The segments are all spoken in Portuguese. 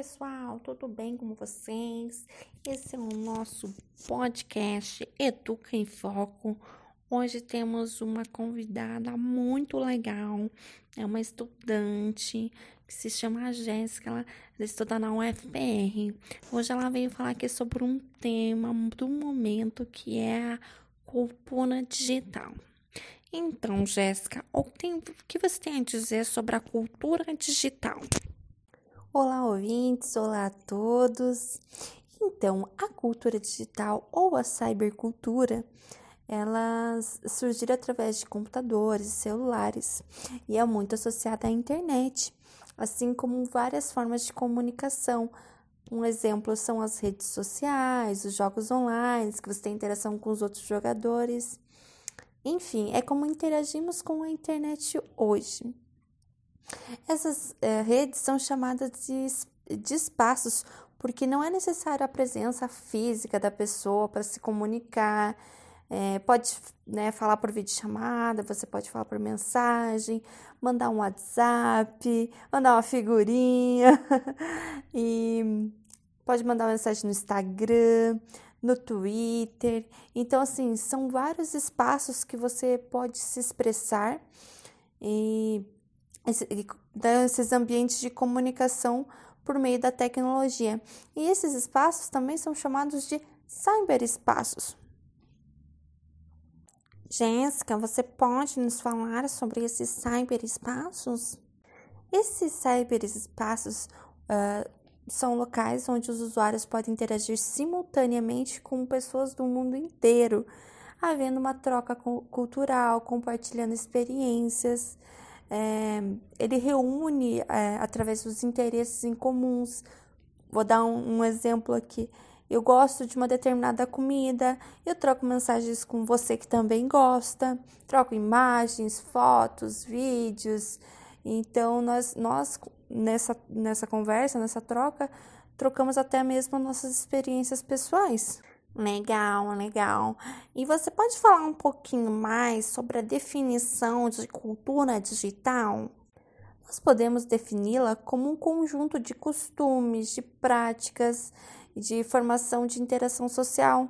pessoal, tudo bem com vocês? Esse é o nosso podcast Educa em Foco. Hoje temos uma convidada muito legal, é uma estudante que se chama Jéssica, ela, estuda na UFPR. Hoje ela veio falar aqui sobre um tema do momento que é a cultura digital. Então, Jéssica, o que você tem a dizer sobre a cultura digital? Olá, ouvintes, olá a todos. Então, a cultura digital ou a cybercultura, elas surgiram através de computadores celulares e é muito associada à internet, assim como várias formas de comunicação. Um exemplo são as redes sociais, os jogos online, que você tem interação com os outros jogadores. Enfim, é como interagimos com a internet hoje. Essas é, redes são chamadas de, de espaços porque não é necessária a presença física da pessoa para se comunicar. É, pode né, falar por videochamada, você pode falar por mensagem, mandar um WhatsApp, mandar uma figurinha e pode mandar uma mensagem no Instagram, no Twitter. Então, assim, são vários espaços que você pode se expressar e desses ambientes de comunicação por meio da tecnologia. E esses espaços também são chamados de cyberespaços. Jéssica, você pode nos falar sobre esses cyberespaços? Esses cyberespaços uh, são locais onde os usuários podem interagir simultaneamente com pessoas do mundo inteiro, havendo uma troca cultural, compartilhando experiências, é, ele reúne é, através dos interesses em comuns. Vou dar um, um exemplo aqui. Eu gosto de uma determinada comida, eu troco mensagens com você que também gosta, troco imagens, fotos, vídeos. Então, nós, nós nessa, nessa conversa, nessa troca, trocamos até mesmo nossas experiências pessoais. Legal, legal. E você pode falar um pouquinho mais sobre a definição de cultura digital? Nós podemos defini-la como um conjunto de costumes, de práticas, de formação de interação social,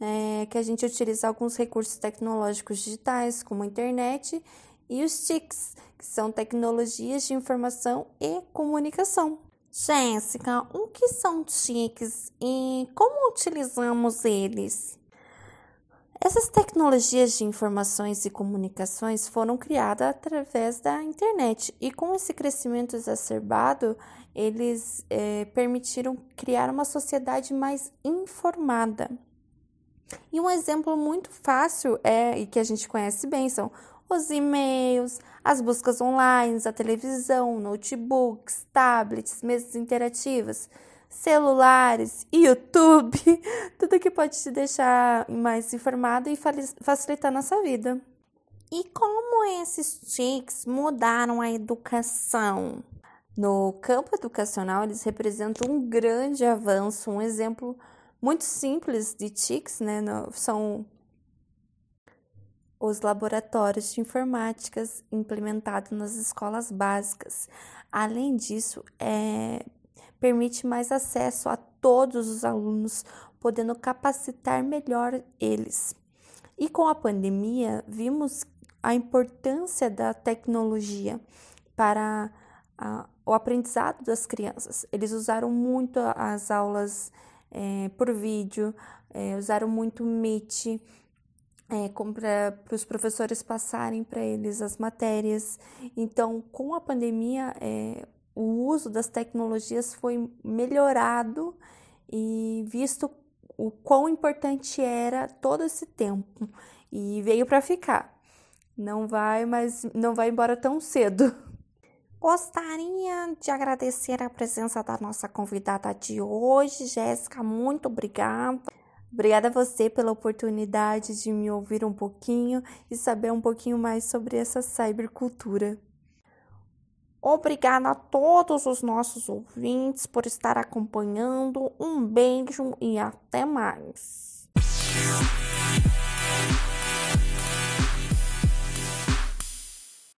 é, que a gente utiliza alguns recursos tecnológicos digitais, como a internet, e os TICs, que são tecnologias de informação e comunicação. Jéssica, o que são TICs e como utilizamos eles? Essas tecnologias de informações e comunicações foram criadas através da internet e, com esse crescimento exacerbado, eles é, permitiram criar uma sociedade mais informada. E um exemplo muito fácil é e que a gente conhece bem são os e-mails, as buscas online, a televisão, notebooks, tablets, mesas interativas, celulares, YouTube, tudo que pode te deixar mais informado e facilitar nossa vida. E como esses TICs mudaram a educação? No campo educacional, eles representam um grande avanço, um exemplo muito simples de TICs, né? São os laboratórios de informáticas implementados nas escolas básicas. Além disso, é, permite mais acesso a todos os alunos, podendo capacitar melhor eles. E com a pandemia, vimos a importância da tecnologia para a, o aprendizado das crianças. Eles usaram muito as aulas é, por vídeo, é, usaram muito Meet, é, para os professores passarem para eles as matérias. Então, com a pandemia, é, o uso das tecnologias foi melhorado e visto o quão importante era todo esse tempo e veio para ficar. Não vai, mas não vai embora tão cedo. Gostaria de agradecer a presença da nossa convidada de hoje, Jéssica. Muito obrigada. Obrigada a você pela oportunidade de me ouvir um pouquinho e saber um pouquinho mais sobre essa cybercultura. Obrigada a todos os nossos ouvintes por estar acompanhando. Um beijo e até mais.